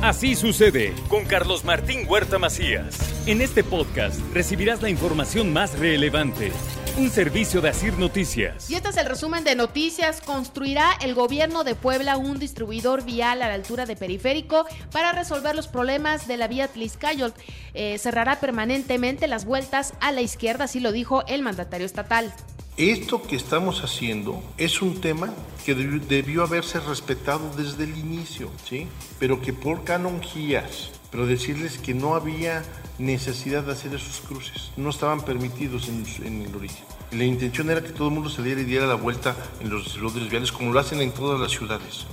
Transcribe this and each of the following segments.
Así sucede con Carlos Martín Huerta Macías. En este podcast recibirás la información más relevante. Un servicio de Asir Noticias. Y este es el resumen de noticias. Construirá el gobierno de Puebla un distribuidor vial a la altura de Periférico para resolver los problemas de la vía Tliscayol. Eh, cerrará permanentemente las vueltas a la izquierda, así lo dijo el mandatario estatal. Esto que estamos haciendo es un tema que debió haberse respetado desde el inicio, ¿sí? Pero que por canonjías, pero decirles que no había necesidad de hacer esos cruces, no estaban permitidos en, el origen. La intención era que todo el mundo saliera y diera la vuelta en los distribuidores viales como lo hacen en todas las ciudades.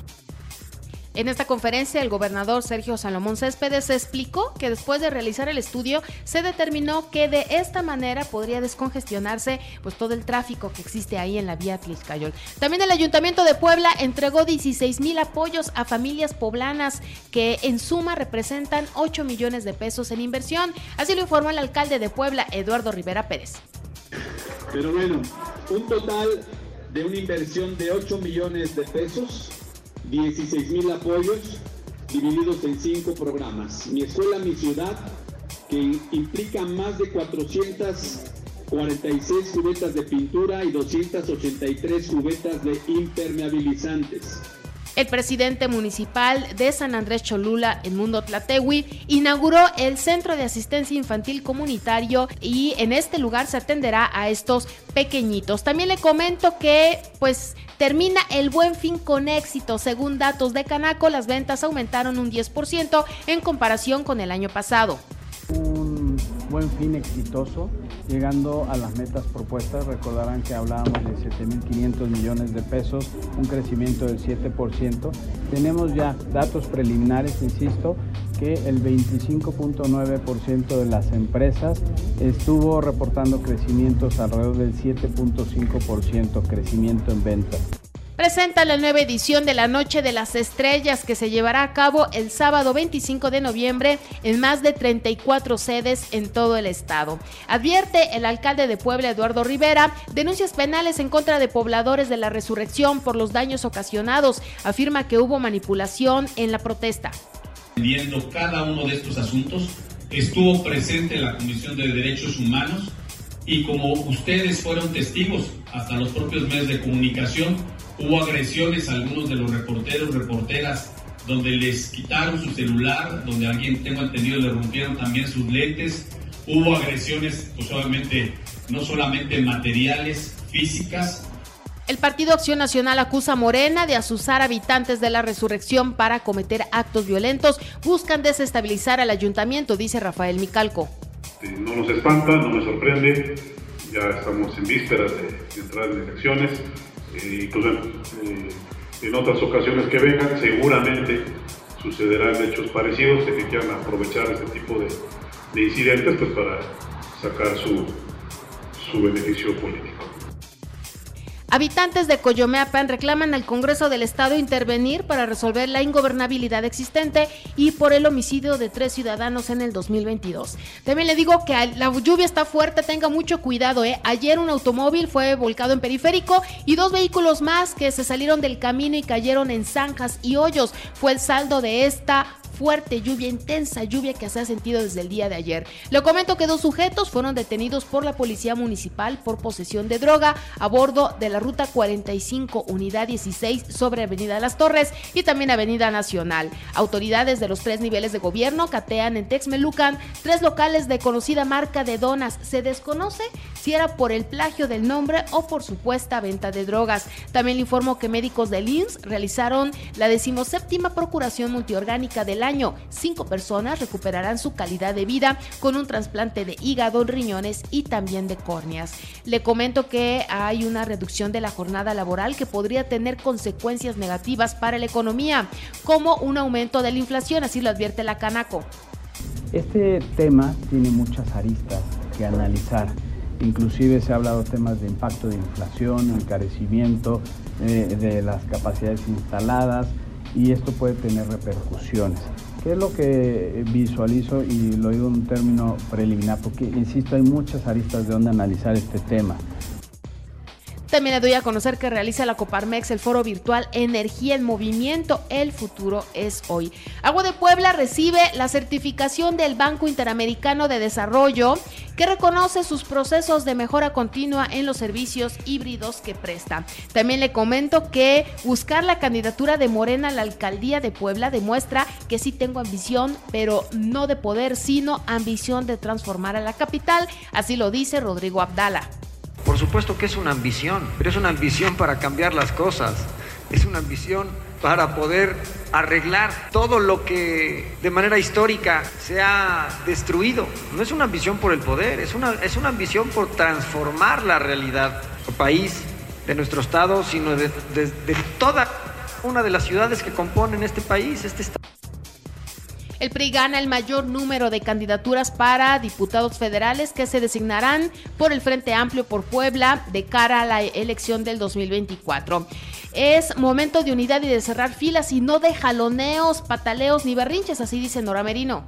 En esta conferencia, el gobernador Sergio Salomón Céspedes explicó que después de realizar el estudio se determinó que de esta manera podría descongestionarse pues todo el tráfico que existe ahí en la vía Tliscayol. También el Ayuntamiento de Puebla entregó 16 mil apoyos a familias poblanas que en suma representan 8 millones de pesos en inversión. Así lo informó el alcalde de Puebla, Eduardo Rivera Pérez. Pero bueno, un total de una inversión de 8 millones de pesos 16 mil apoyos divididos en cinco programas. Mi escuela, mi ciudad, que implica más de 446 cubetas de pintura y 283 cubetas de impermeabilizantes. El presidente municipal de San Andrés Cholula, en Mundo Tlatewi, inauguró el Centro de Asistencia Infantil Comunitario y en este lugar se atenderá a estos pequeñitos. También le comento que pues termina el buen fin con éxito. Según datos de Canaco, las ventas aumentaron un 10% en comparación con el año pasado buen fin exitoso, llegando a las metas propuestas. Recordarán que hablábamos de 7.500 millones de pesos, un crecimiento del 7%. Tenemos ya datos preliminares, insisto, que el 25.9% de las empresas estuvo reportando crecimientos alrededor del 7.5% crecimiento en ventas presenta la nueva edición de la Noche de las Estrellas que se llevará a cabo el sábado 25 de noviembre en más de 34 sedes en todo el estado. Advierte el alcalde de Puebla, Eduardo Rivera, denuncias penales en contra de pobladores de la resurrección por los daños ocasionados. Afirma que hubo manipulación en la protesta. Viendo cada uno de estos asuntos, estuvo presente la Comisión de Derechos Humanos y como ustedes fueron testigos, hasta los propios medios de comunicación, Hubo agresiones a algunos de los reporteros, reporteras, donde les quitaron su celular, donde alguien, tengo entendido, le rompieron también sus lentes. Hubo agresiones, pues obviamente, no solamente materiales, físicas, el Partido Acción Nacional acusa a Morena de asusar habitantes de la resurrección para cometer actos violentos. Buscan desestabilizar al ayuntamiento, dice Rafael Micalco. No nos espanta, no me sorprende. Ya estamos en vísperas de entrar en elecciones y pues bueno, eh, en otras ocasiones que vengan seguramente sucederán hechos parecidos de que quieran aprovechar este tipo de, de incidentes pues para sacar su beneficio político. Habitantes de Coyomeapan reclaman al Congreso del Estado intervenir para resolver la ingobernabilidad existente y por el homicidio de tres ciudadanos en el 2022. También le digo que la lluvia está fuerte, tenga mucho cuidado. ¿eh? Ayer un automóvil fue volcado en periférico y dos vehículos más que se salieron del camino y cayeron en zanjas y hoyos. Fue el saldo de esta fuerte lluvia, intensa lluvia que se ha sentido desde el día de ayer. Le comento que dos sujetos fueron detenidos por la Policía Municipal por posesión de droga a bordo de la Ruta 45, Unidad 16, sobre Avenida Las Torres y también Avenida Nacional. Autoridades de los tres niveles de gobierno catean en Texmelucan tres locales de conocida marca de donas. Se desconoce si era por el plagio del nombre o por supuesta venta de drogas. También le informo que médicos del INS realizaron la decimoséptima procuración multiorgánica del año. Cinco personas recuperarán su calidad de vida con un trasplante de hígado, riñones y también de córneas. Le comento que hay una reducción de la jornada laboral que podría tener consecuencias negativas para la economía, como un aumento de la inflación, así lo advierte la Canaco. Este tema tiene muchas aristas que analizar. Inclusive se ha hablado de temas de impacto de inflación, encarecimiento eh, de las capacidades instaladas y esto puede tener repercusiones. ¿Qué es lo que visualizo y lo digo en un término preliminar? Porque, insisto, hay muchas aristas de donde analizar este tema. También le doy a conocer que realiza la Coparmex el foro virtual Energía en Movimiento. El futuro es hoy. Agua de Puebla recibe la certificación del Banco Interamericano de Desarrollo que reconoce sus procesos de mejora continua en los servicios híbridos que presta. También le comento que buscar la candidatura de Morena a la alcaldía de Puebla demuestra que sí tengo ambición, pero no de poder, sino ambición de transformar a la capital. Así lo dice Rodrigo Abdala. Por supuesto que es una ambición, pero es una ambición para cambiar las cosas. Es una ambición para poder arreglar todo lo que de manera histórica se ha destruido. No es una ambición por el poder, es una, es una ambición por transformar la realidad del país, de nuestro estado, sino de, de toda una de las ciudades que componen este país, este estado. El PRI gana el mayor número de candidaturas para diputados federales que se designarán por el Frente Amplio por Puebla de cara a la elección del 2024. Es momento de unidad y de cerrar filas y no de jaloneos, pataleos ni berrinches, así dice Nora Merino.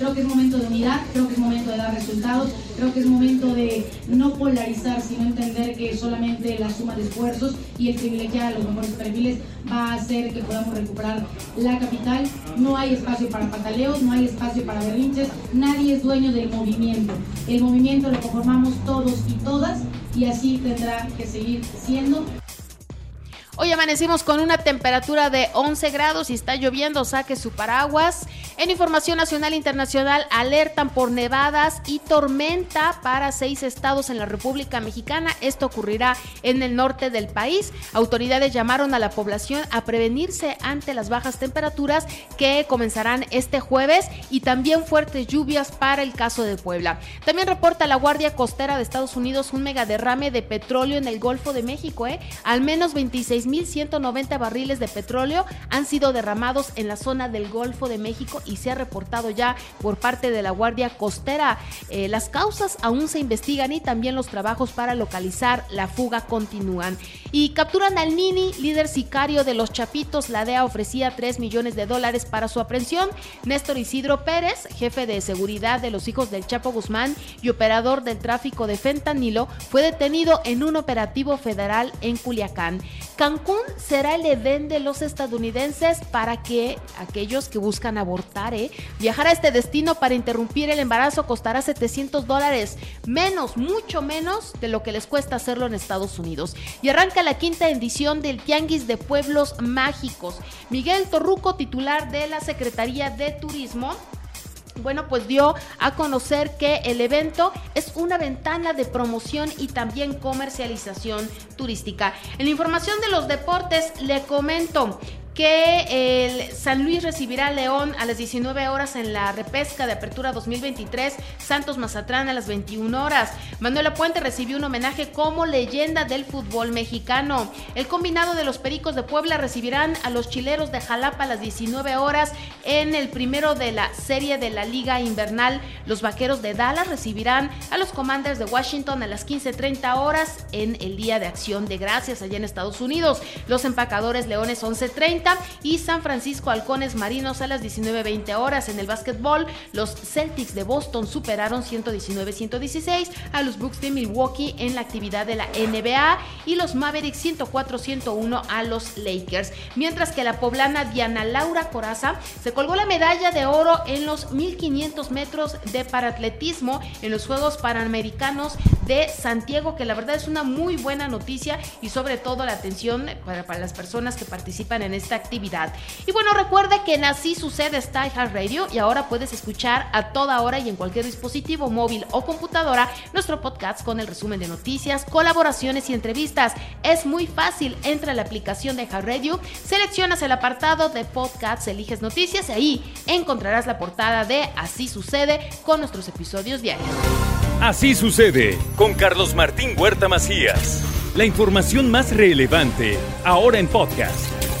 Creo que es momento de unidad, creo que es momento de dar resultados, creo que es momento de no polarizar, sino entender que solamente la suma de esfuerzos y el privilegiar a los mejores perfiles va a hacer que podamos recuperar la capital. No hay espacio para pataleos, no hay espacio para berrinches, nadie es dueño del movimiento. El movimiento lo conformamos todos y todas y así tendrá que seguir siendo. Hoy amanecimos con una temperatura de 11 grados y está lloviendo, saque su paraguas. En información nacional e internacional alertan por nevadas y tormenta para seis estados en la República Mexicana. Esto ocurrirá en el norte del país. Autoridades llamaron a la población a prevenirse ante las bajas temperaturas que comenzarán este jueves y también fuertes lluvias para el caso de Puebla. También reporta la Guardia Costera de Estados Unidos un mega derrame de petróleo en el Golfo de México. ¿eh? Al menos 26 1.190 barriles de petróleo han sido derramados en la zona del Golfo de México y se ha reportado ya por parte de la Guardia Costera. Eh, las causas aún se investigan y también los trabajos para localizar la fuga continúan. Y capturan al Nini, líder sicario de los Chapitos. La DEA ofrecía 3 millones de dólares para su aprehensión. Néstor Isidro Pérez, jefe de seguridad de los hijos del Chapo Guzmán y operador del tráfico de fentanilo, fue detenido en un operativo federal en Culiacán. Cancún será el Edén de los estadounidenses para que aquellos que buscan abortar, ¿eh? viajar a este destino para interrumpir el embarazo costará 700 dólares, menos, mucho menos de lo que les cuesta hacerlo en Estados Unidos. Y arranca la quinta edición del Tianguis de Pueblos Mágicos. Miguel Torruco, titular de la Secretaría de Turismo, bueno, pues dio a conocer que el evento es una ventana de promoción y también comercialización turística. En la información de los deportes le comento que el San Luis recibirá a León a las 19 horas en la repesca de apertura 2023, Santos Mazatlán a las 21 horas. Manuela Puente recibió un homenaje como leyenda del fútbol mexicano. El combinado de los Pericos de Puebla recibirán a los Chileros de Jalapa a las 19 horas en el primero de la serie de la Liga Invernal. Los Vaqueros de Dallas recibirán a los Commanders de Washington a las 15:30 horas en el Día de Acción de Gracias allá en Estados Unidos. Los Empacadores Leones 11:30 y San Francisco Halcones Marinos a las 19.20 horas. En el básquetbol, los Celtics de Boston superaron 119-116 a los Bucks de Milwaukee en la actividad de la NBA y los Mavericks 104-101 a los Lakers. Mientras que la poblana Diana Laura Coraza se colgó la medalla de oro en los 1500 metros de paratletismo en los Juegos Panamericanos de Santiago, que la verdad es una muy buena noticia y sobre todo la atención para, para las personas que participan en actividad. Y bueno, recuerda que en Así Sucede está Radio y ahora puedes escuchar a toda hora y en cualquier dispositivo móvil o computadora nuestro podcast con el resumen de noticias, colaboraciones y entrevistas. Es muy fácil, entra a la aplicación de Radio, seleccionas el apartado de podcasts, eliges noticias y ahí encontrarás la portada de Así Sucede con nuestros episodios diarios. Así sucede con Carlos Martín Huerta Macías. La información más relevante ahora en podcast.